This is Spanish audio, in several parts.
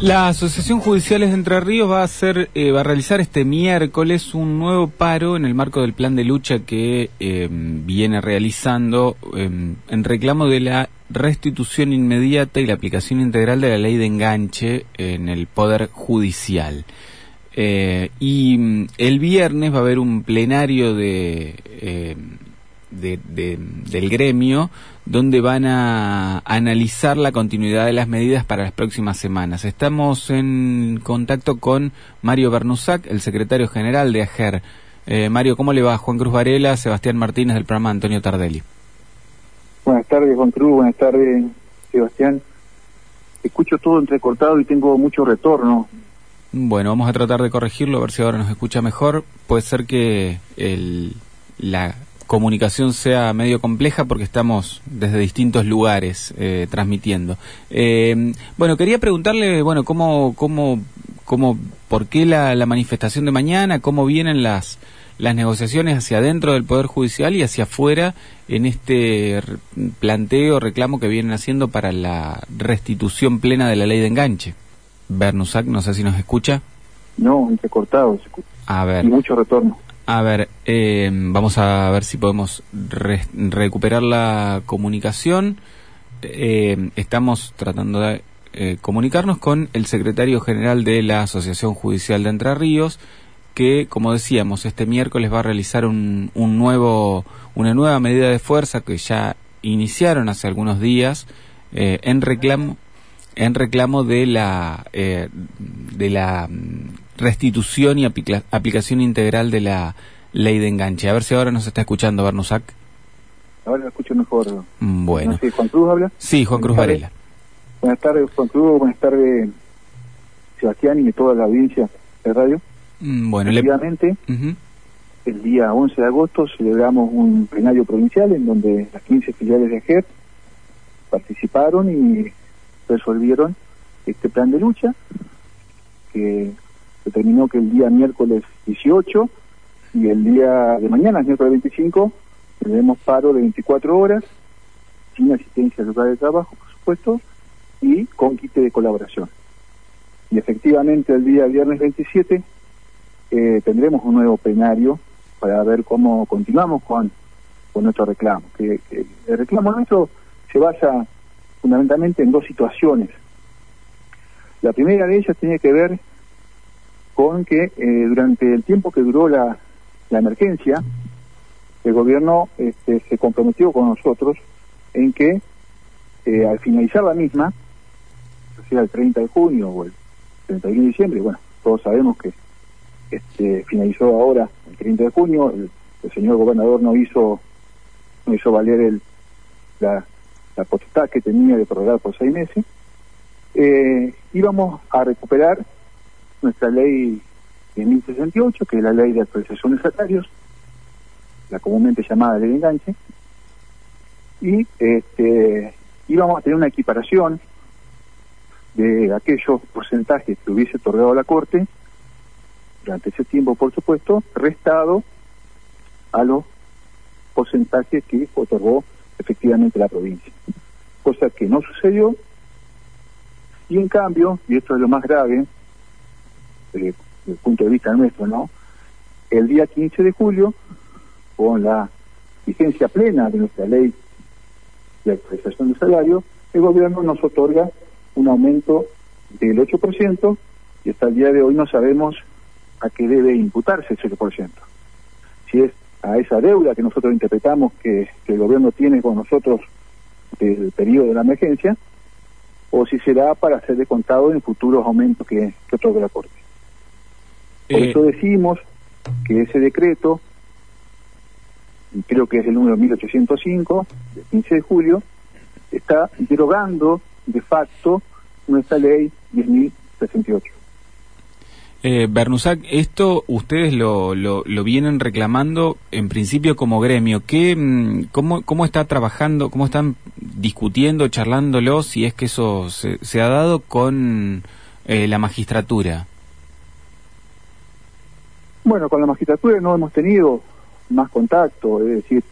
La Asociación Judiciales de Entre Ríos va a hacer, eh, va a realizar este miércoles un nuevo paro en el marco del plan de lucha que eh, viene realizando eh, en reclamo de la restitución inmediata y la aplicación integral de la ley de enganche en el Poder Judicial. y mm, el viernes va a haber un plenario de del gremio donde van a analizar la continuidad de las medidas para las próximas semanas. Estamos en contacto con Mario Bernusac, el secretario general de AGER. Eh, Mario, ¿cómo le va? Juan Cruz Varela, Sebastián Martínez del programa Antonio Tardelli. Buenas tardes, Juan Cruz, buenas tardes, Sebastián. Escucho todo entrecortado y tengo mucho retorno. Bueno, vamos a tratar de corregirlo, a ver si ahora nos escucha mejor. Puede ser que el, la comunicación sea medio compleja porque estamos desde distintos lugares eh, transmitiendo. Eh, bueno, quería preguntarle, bueno, cómo, cómo, cómo, por qué la, la, manifestación de mañana, cómo vienen las las negociaciones hacia adentro del Poder Judicial y hacia afuera en este planteo, reclamo que vienen haciendo para la restitución plena de la ley de enganche. Bernusac, no sé si nos escucha. No, entrecortado, se escucha. A ver. Y mucho retorno. A ver, eh, vamos a ver si podemos recuperar la comunicación. Eh, estamos tratando de eh, comunicarnos con el secretario general de la Asociación Judicial de Entre Ríos, que, como decíamos, este miércoles va a realizar un, un nuevo, una nueva medida de fuerza que ya iniciaron hace algunos días en reclamo en reclamo de la de la restitución y aplicación integral de la ley de enganche. A ver si ahora nos está escuchando Bernusac. Ahora lo escucho mejor. Mm, bueno. ¿Juan Cruz habla? Sí, Juan Cruz Varela. Buenas tardes, Juan Cruz. Buenas tardes, Sebastián y toda la audiencia de radio. Mm, bueno, Efectivamente, el día 11 de agosto celebramos un plenario provincial en donde las 15 filiales de AGER participaron y resolvieron este plan de lucha que determinó que el día miércoles 18 y el día de mañana, miércoles 25, tenemos paro de 24 horas, sin asistencia local de trabajo, por supuesto, y con quite de colaboración. Y efectivamente el día viernes 27 eh, tendremos un nuevo plenario para ver cómo continuamos con, con nuestro reclamo. Que el reclamo nuestro se basa fundamentalmente en dos situaciones. La primera de ellas tiene que ver con que eh, durante el tiempo que duró la, la emergencia, el gobierno este, se comprometió con nosotros en que eh, al finalizar la misma, o sea, el 30 de junio o el 31 de diciembre, bueno, todos sabemos que este, finalizó ahora el 30 de junio, el, señor gobernador no hizo no hizo valer el, la, la potestad que tenía de prorrogar por seis meses, eh, íbamos a recuperar nuestra ley 1068, que es la ley de actualización de salarios, la comúnmente llamada ley de enganche, y este, íbamos a tener una equiparación de aquellos porcentajes que hubiese otorgado la Corte durante ese tiempo, por supuesto, restado a los porcentajes que otorgó efectivamente la provincia. Cosa que no sucedió, y en cambio, y esto es lo más grave, desde, el punto de vista nuestro, ¿no? El día 15 de julio, con la vigencia plena de nuestra ley de actualización de salario, el gobierno nos otorga un aumento del 8% y hasta el día de hoy no sabemos a qué debe imputarse ese 8%. Si es a esa deuda que nosotros interpretamos que, el gobierno tiene con nosotros del periodo de la emergencia, o si será para ser descontado en futuros aumentos que, que otorga la Corte. Por eh, eso decimos que ese decreto, creo que es el número 1805, del 15 de julio, está derogando de facto nuestra ley 10.068. Eh, Bernusac, esto ustedes lo, lo, vienen reclamando en principio como gremio. ¿Qué, mm, cómo, ¿Cómo está trabajando, cómo están discutiendo, charlándolo, si es que eso se, se ha dado con eh, la magistratura? Bueno, con la magistratura no hemos tenido más contacto, es decir,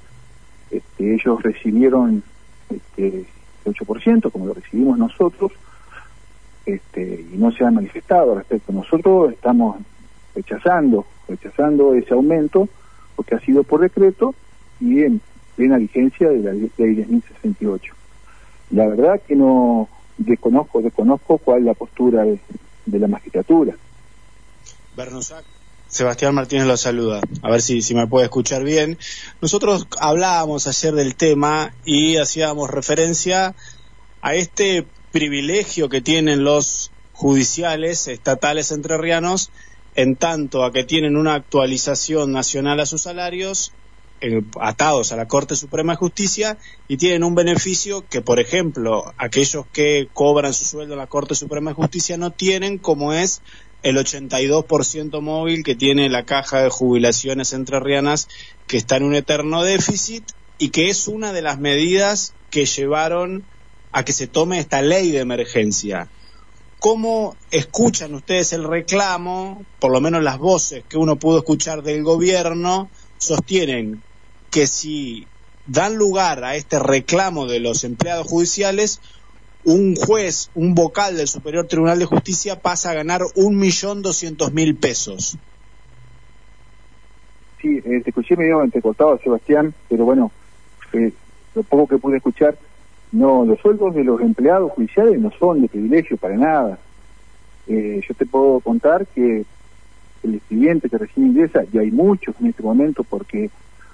este, ellos recibieron este, el 8%, como lo recibimos nosotros, este, y no se han manifestado respecto. Nosotros estamos rechazando, rechazando ese aumento porque ha sido por decreto y en plena vigencia de la ley 10.068. La verdad que no desconozco, desconozco cuál es la postura de, la magistratura. Bernusac. Sebastián Martínez lo saluda. A ver si, me puede escuchar bien. Nosotros hablábamos ayer del tema y hacíamos referencia a este privilegio que tienen los judiciales estatales entrerrianos en tanto a que tienen una actualización nacional a sus salarios atados a la Corte Suprema de Justicia y tienen un beneficio que, por ejemplo, aquellos que cobran su sueldo en la Corte Suprema de Justicia no tienen, como es el 82% móvil que tiene la caja de jubilaciones entrerrianas, que está en un eterno déficit y que es una de las medidas que llevaron a que se tome esta ley de emergencia. ¿Cómo escuchan ustedes el reclamo, por lo menos las voces que uno pudo escuchar del gobierno, sostienen que si dan lugar a este reclamo de los empleados judiciales, un juez, un vocal del Superior Tribunal de Justicia pasa a ganar un millón doscientos mil pesos. Sí, eh, te escuché medio entrecortado, Sebastián, pero bueno, eh, lo poco que pude escuchar no, los sueldos de los empleados judiciales no son de privilegio para nada. Eh, yo te puedo contar que el estudiante que recién ingresa, y hay muchos en este momento porque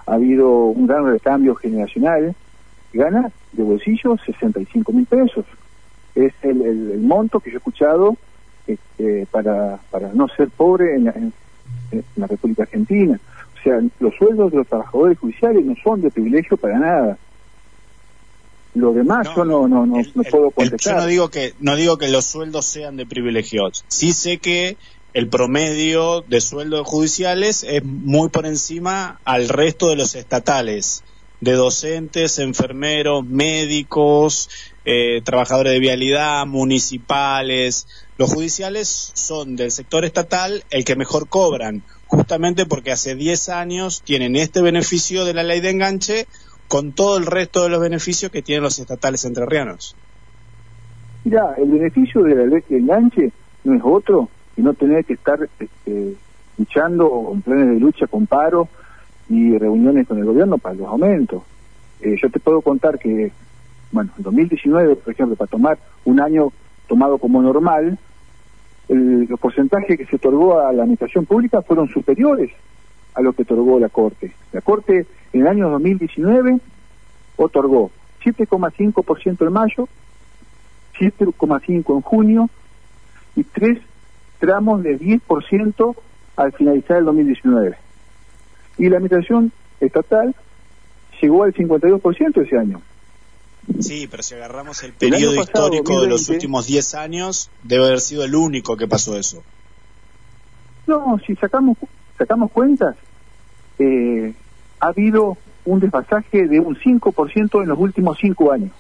ha habido un gran recambio generacional, gana de bolsillo 65 mil pesos. Es el, monto que yo he escuchado este, para, para no ser pobre en la, en la República Argentina. O sea, los sueldos de los trabajadores judiciales no son de privilegio para nada. Lo demás yo no, no, no, puedo contestar. yo no digo, que, no digo que los sueldos sean de privilegios. Sí sé que el promedio de sueldos judiciales es muy por encima al resto de los estatales, de docentes, enfermeros, médicos, eh, trabajadores de vialidad, municipales. Los judiciales son del sector estatal el que mejor cobran, justamente porque hace 10 años tienen este beneficio de la ley de enganche con todo el resto de los beneficios que tienen los estatales entrerrianos. Mira, el beneficio de la ley de enganche no es otro y no tener que estar este, luchando en planes de lucha con paro y reuniones con el gobierno para los aumentos. Eh, yo te puedo contar que, bueno, en 2019, por ejemplo, para tomar un año tomado como normal, los porcentajes que se otorgó a la administración pública fueron superiores a lo que otorgó la Corte. La Corte en el año 2019 otorgó 7,5% en mayo, 7,5% en junio y tres tramos de 10% al finalizar el 2019. Y la administración estatal llegó al 52% ese año. Sí, pero si agarramos el periodo histórico de los últimos 10 años, debe haber sido el único que pasó eso. No, si sacamos sacamos cuentas, eh, ha habido un desfasaje de un 5% en los últimos 5 años.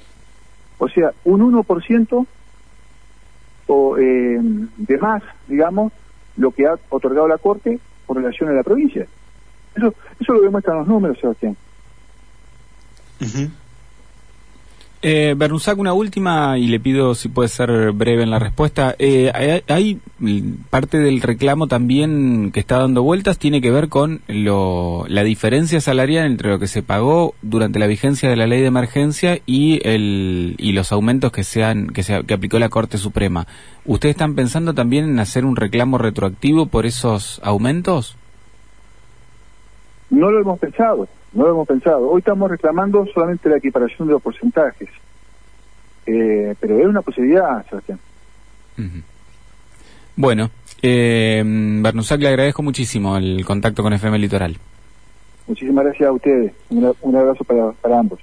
O sea, un 1% o, eh, de más, digamos, lo que ha otorgado la Corte con relación a la provincia. Eso, eso lo demuestran los números, Sebastián. Eh, Bernusac, una última y le pido si puede ser breve en la respuesta. Eh, hay, parte del reclamo también que está dando vueltas tiene que ver con lo, la diferencia salarial entre lo que se pagó durante la vigencia de la ley de emergencia y el y los aumentos que sean que se que aplicó la Corte Suprema. ¿Ustedes están pensando también en hacer un reclamo retroactivo por esos aumentos? No lo hemos pensado no lo hemos pensado. Hoy estamos reclamando solamente la equiparación de los porcentajes. Eh, pero es una posibilidad, Sebastián. Bueno, eh, Bernusac, le agradezco muchísimo el contacto con FM Litoral. Muchísimas gracias a ustedes. Un, abrazo para ambos.